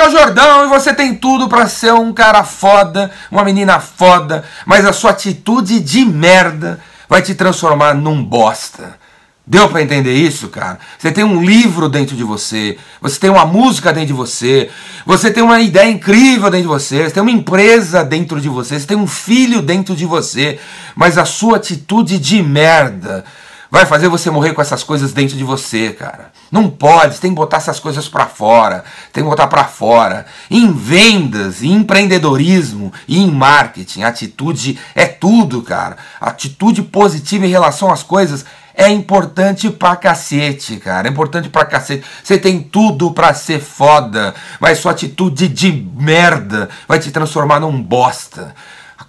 é o Jordão e você tem tudo para ser um cara foda, uma menina foda, mas a sua atitude de merda vai te transformar num bosta. Deu para entender isso, cara? Você tem um livro dentro de você, você tem uma música dentro de você, você tem uma ideia incrível dentro de você, você tem uma empresa dentro de você, você tem um filho dentro de você, mas a sua atitude de merda vai fazer você morrer com essas coisas dentro de você, cara. Não pode, tem que botar essas coisas para fora, tem que botar para fora. Em vendas, em empreendedorismo e em marketing, atitude é tudo, cara. Atitude positiva em relação às coisas é importante pra cacete, cara. É importante pra cacete. Você tem tudo pra ser foda, mas sua atitude de merda vai te transformar num bosta.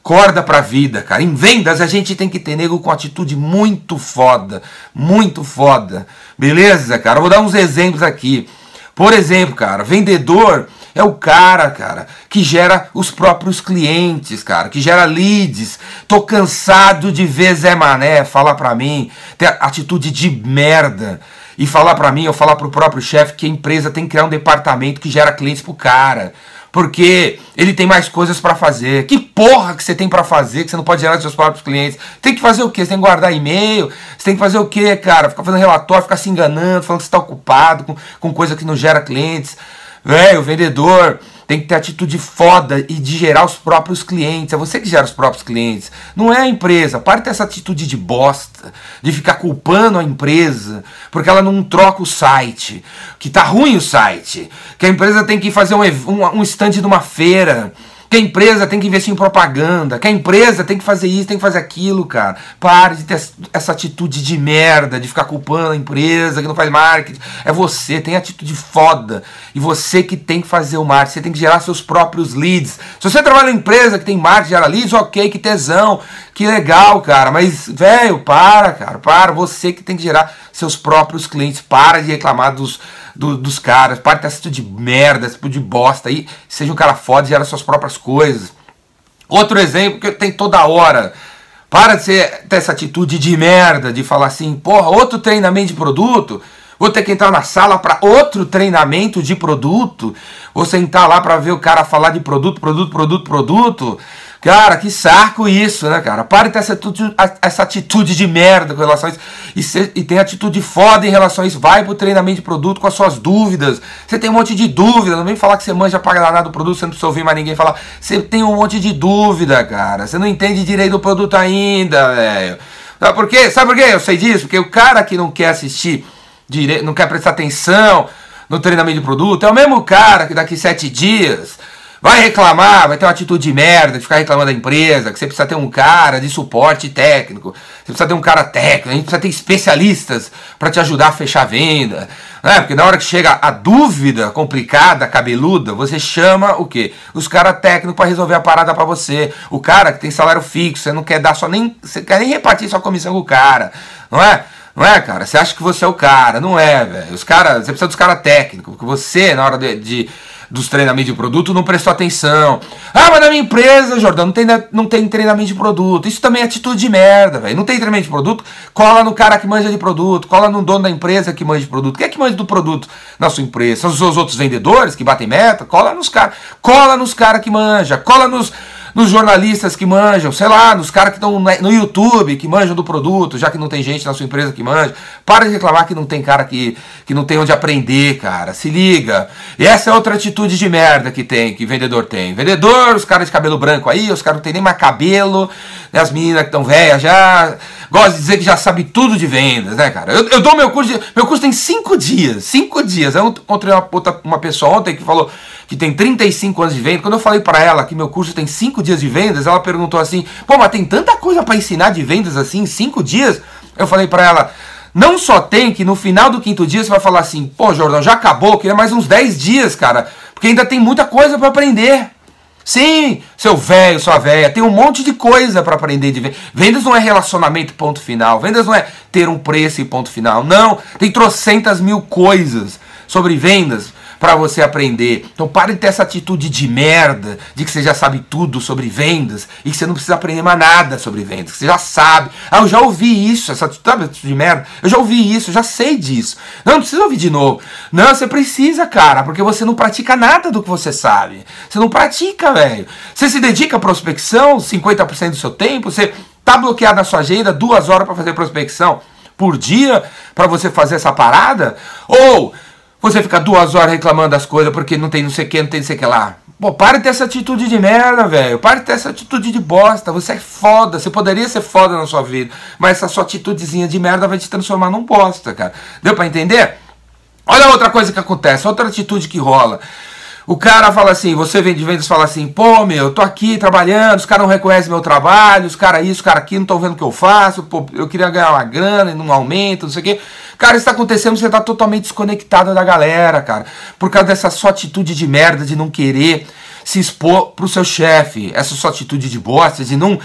Acorda pra vida, cara. Em vendas a gente tem que ter nego com atitude muito foda. Muito foda. Beleza, cara? Vou dar uns exemplos aqui. Por exemplo, cara, vendedor é o cara, cara, que gera os próprios clientes, cara, que gera leads. Tô cansado de ver Zé Mané falar pra mim, ter atitude de merda. E falar pra mim, ou falar pro próprio chefe que a empresa tem que criar um departamento que gera clientes pro cara porque ele tem mais coisas para fazer. Que porra que você tem para fazer que você não pode gerar dos seus próprios clientes? Tem que fazer o quê? Você tem que guardar e-mail? Você tem que fazer o quê, cara? Ficar fazendo relatório, ficar se enganando, falando que você está ocupado com, com coisa que não gera clientes. Velho, o vendedor tem que ter atitude foda e de gerar os próprios clientes. É você que gera os próprios clientes. Não é a empresa. Para de ter essa atitude de bosta, de ficar culpando a empresa, porque ela não troca o site. Que tá ruim o site. Que a empresa tem que fazer um, um, um stand de uma feira que a empresa tem que investir em propaganda, que a empresa tem que fazer isso, tem que fazer aquilo, cara. Pare de ter essa atitude de merda, de ficar culpando a empresa que não faz marketing. É você, tem atitude foda. E você que tem que fazer o marketing, você tem que gerar seus próprios leads. Se você trabalha em empresa que tem marketing, gera leads, ok, que tesão, que legal, cara. Mas, velho, para, cara, para. Você que tem que gerar seus próprios clientes. Para de reclamar dos do, dos caras, para de ter esse tipo de merda, tipo de bosta aí, seja um cara foda e gera suas próprias coisas. Outro exemplo que tem toda hora. Para de ser, ter essa atitude de merda, de falar assim, porra, outro treinamento de produto, vou ter que entrar na sala para outro treinamento de produto, vou sentar lá para ver o cara falar de produto, produto, produto, produto. Cara, que saco isso, né, cara? Pare de ter essa atitude, essa atitude de merda com relação a isso. E, se, e tem atitude foda em relação a isso. Vai pro treinamento de produto com as suas dúvidas. Você tem um monte de dúvida. Não vem falar que você manja pra nada do produto, você não precisa ouvir mais ninguém falar. Você tem um monte de dúvida, cara. Você não entende direito do produto ainda, velho. Sabe por quê? Sabe por quê? Eu sei disso. Porque o cara que não quer assistir, direito, não quer prestar atenção no treinamento de produto, é o mesmo cara que daqui sete dias Vai reclamar, vai ter uma atitude de merda, de ficar reclamando da empresa, que você precisa ter um cara de suporte técnico, você precisa ter um cara técnico, a gente precisa ter especialistas para te ajudar a fechar a venda. Né? Porque na hora que chega a dúvida complicada, cabeluda, você chama o quê? Os caras técnicos para resolver a parada para você. O cara que tem salário fixo, você não quer dar só nem. Você quer nem repartir sua comissão com o cara, não é? Não é, cara? Você acha que você é o cara, não é, velho. Os caras, você precisa dos caras técnicos, porque você, na hora de, de dos treinamentos de produto não prestou atenção. Ah, mas na minha empresa, Jordão, não tem, não tem treinamento de produto. Isso também é atitude de merda, velho. Não tem treinamento de produto, cola no cara que manja de produto, cola no dono da empresa que manja de produto. Quem é que manja do produto na sua empresa? São os seus outros vendedores que batem meta? Cola nos caras. Cola nos caras que manja, cola nos nos jornalistas que manjam, sei lá, nos caras que estão no YouTube, que manjam do produto, já que não tem gente na sua empresa que manja. Para de reclamar que não tem cara que, que não tem onde aprender, cara. Se liga. E essa é outra atitude de merda que tem, que vendedor tem. Vendedor, os caras de cabelo branco aí, os caras não tem nem mais cabelo, né, as meninas que estão velhas já. Gosta de dizer que já sabe tudo de vendas, né, cara? Eu, eu dou meu curso, de, meu curso tem cinco dias, cinco dias. Eu encontrei uma, uma pessoa ontem que falou, que tem 35 anos de venda, quando eu falei para ela que meu curso tem 5 dias de vendas, ela perguntou assim: pô, mas tem tanta coisa para ensinar de vendas assim 5 dias? Eu falei para ela: não só tem que no final do quinto dia você vai falar assim: pô, Jordão, já acabou, queria mais uns 10 dias, cara, porque ainda tem muita coisa para aprender. Sim, seu velho, sua velha, tem um monte de coisa para aprender de vendas. Vendas não é relacionamento, ponto final. Vendas não é ter um preço e ponto final. Não, tem trocentas mil coisas sobre vendas para você aprender. Então pare de ter essa atitude de merda, de que você já sabe tudo sobre vendas e que você não precisa aprender mais nada sobre vendas, que você já sabe. Ah, eu já ouvi isso, essa atitude de merda. Eu já ouvi isso, eu já sei disso. Não, não precisa ouvir de novo. Não, você precisa, cara, porque você não pratica nada do que você sabe. Você não pratica, velho. Você se dedica à prospecção 50% do seu tempo, você tá bloqueado na sua agenda duas horas para fazer prospecção por dia para você fazer essa parada? Ou você fica duas horas reclamando das coisas porque não tem não sei o que, não tem não sei o que lá. Pô, para de ter essa atitude de merda, velho. Para de ter essa atitude de bosta. Você é foda. Você poderia ser foda na sua vida. Mas essa sua atitudezinha de merda vai te transformar num bosta, cara. Deu para entender? Olha outra coisa que acontece. Outra atitude que rola. O cara fala assim, você vem de vendas fala assim, pô, meu, eu tô aqui trabalhando, os caras não reconhecem meu trabalho, os caras isso, os caras aqui não estão vendo o que eu faço, pô, eu queria ganhar uma grana e não aumenta, não sei o quê. Cara, isso tá acontecendo, você tá totalmente desconectado da galera, cara. Por causa dessa sua atitude de merda de não querer se expor pro seu chefe, essa sua atitude de bosta, de não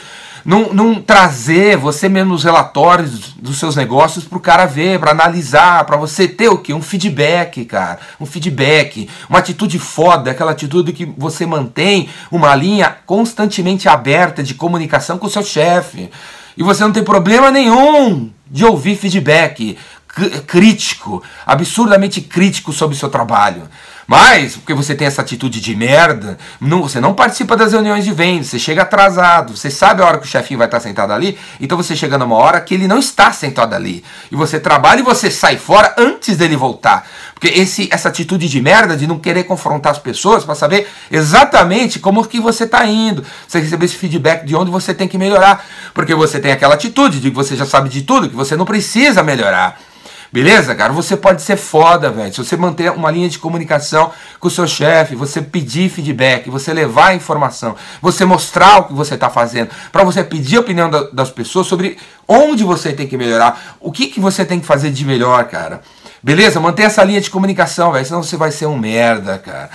não, não trazer você mesmo os relatórios dos seus negócios para o cara ver, para analisar, para você ter o que? Um feedback, cara. Um feedback, uma atitude foda, aquela atitude que você mantém uma linha constantemente aberta de comunicação com o seu chefe. E você não tem problema nenhum de ouvir feedback crítico, absurdamente crítico sobre o seu trabalho. Mas, porque você tem essa atitude de merda, não, você não participa das reuniões de vendas, você chega atrasado, você sabe a hora que o chefinho vai estar sentado ali, então você chega numa hora que ele não está sentado ali. E você trabalha e você sai fora antes dele voltar. Porque esse, essa atitude de merda, de não querer confrontar as pessoas para saber exatamente como que você está indo, você receber esse feedback de onde você tem que melhorar. Porque você tem aquela atitude de que você já sabe de tudo, que você não precisa melhorar. Beleza, cara? Você pode ser foda, velho. Se você manter uma linha de comunicação com o seu chefe, você pedir feedback, você levar informação, você mostrar o que você está fazendo, para você pedir a opinião da, das pessoas sobre onde você tem que melhorar, o que, que você tem que fazer de melhor, cara. Beleza? Manter essa linha de comunicação, velho. Senão você vai ser um merda, cara.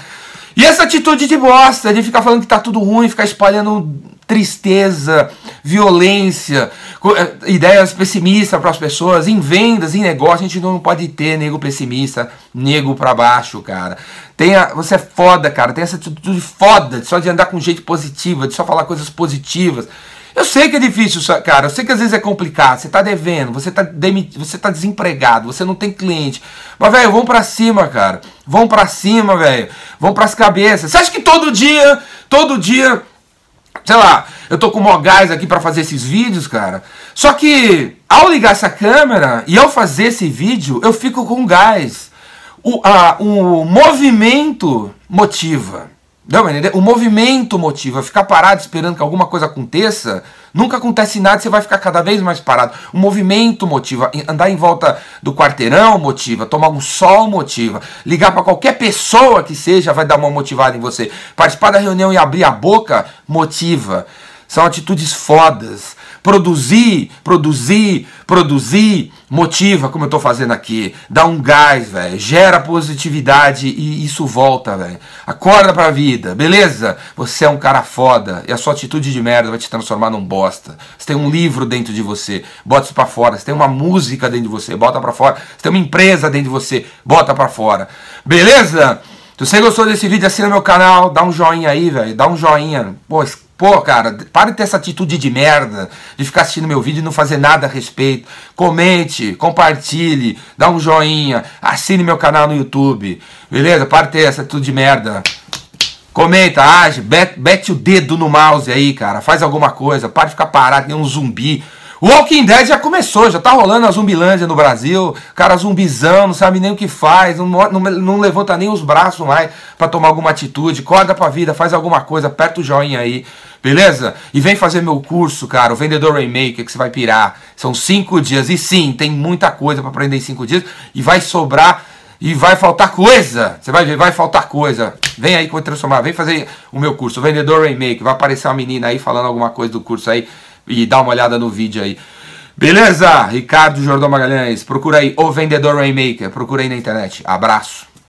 E essa atitude de bosta, de ficar falando que tá tudo ruim, ficar espalhando tristeza, violência, eh, ideias pessimistas para as pessoas, em vendas, em negócio, a gente não pode ter nego pessimista, nego para baixo, cara. Tenha, você é foda, cara, tem essa atitude foda, só de andar com jeito positivo, de só falar coisas positivas. Eu sei que é difícil, cara. Eu sei que às vezes é complicado. Você tá devendo, você tá, demitido, você tá desempregado, você não tem cliente. Mas, velho, vamos pra cima, cara. Vamos pra cima, velho. Vamos pras cabeças. Você acha que todo dia, todo dia, sei lá, eu tô com o gás aqui para fazer esses vídeos, cara. Só que ao ligar essa câmera e ao fazer esse vídeo, eu fico com gás. O, a, o movimento motiva. Não, o movimento motiva. Ficar parado esperando que alguma coisa aconteça, nunca acontece nada, você vai ficar cada vez mais parado. O movimento motiva. Andar em volta do quarteirão motiva. Tomar um sol motiva. Ligar para qualquer pessoa que seja vai dar uma motivada em você. Participar da reunião e abrir a boca motiva. São atitudes fodas. Produzir, produzir, produzir, motiva, como eu estou fazendo aqui. Dá um gás, velho. Gera positividade e isso volta, velho. Acorda pra vida, beleza? Você é um cara foda e a sua atitude de merda vai te transformar num bosta. Você tem um livro dentro de você, bota isso pra fora. Você tem uma música dentro de você, bota pra fora. Você tem uma empresa dentro de você, bota pra fora. Beleza? Se você gostou desse vídeo, assina meu canal, dá um joinha aí, velho. Dá um joinha. Pô, Pô, cara, para de ter essa atitude de merda, de ficar assistindo meu vídeo e não fazer nada a respeito. Comente, compartilhe, dá um joinha, assine meu canal no YouTube. Beleza? Para de ter essa atitude de merda. Comenta, age, bete, o dedo no mouse aí, cara. Faz alguma coisa, para de ficar parado, nem um zumbi. Walking Dead já começou, já tá rolando a zumbilândia no Brasil. Cara zumbizão, não sabe nem o que faz, não, não, não levanta nem os braços mais para tomar alguma atitude. Acorda pra vida, faz alguma coisa, aperta o joinha aí. Beleza? E vem fazer meu curso, cara, o Vendedor Rainmaker, que você vai pirar. São cinco dias. E sim, tem muita coisa para aprender em cinco dias. E vai sobrar e vai faltar coisa. Você vai ver, vai faltar coisa. Vem aí que eu vou transformar. Vem fazer o meu curso, o Vendedor Rainmaker. Vai aparecer uma menina aí falando alguma coisa do curso aí. E dá uma olhada no vídeo aí. Beleza? Ricardo Jordão Magalhães. Procura aí o Vendedor Rainmaker. Procura aí na internet. Abraço.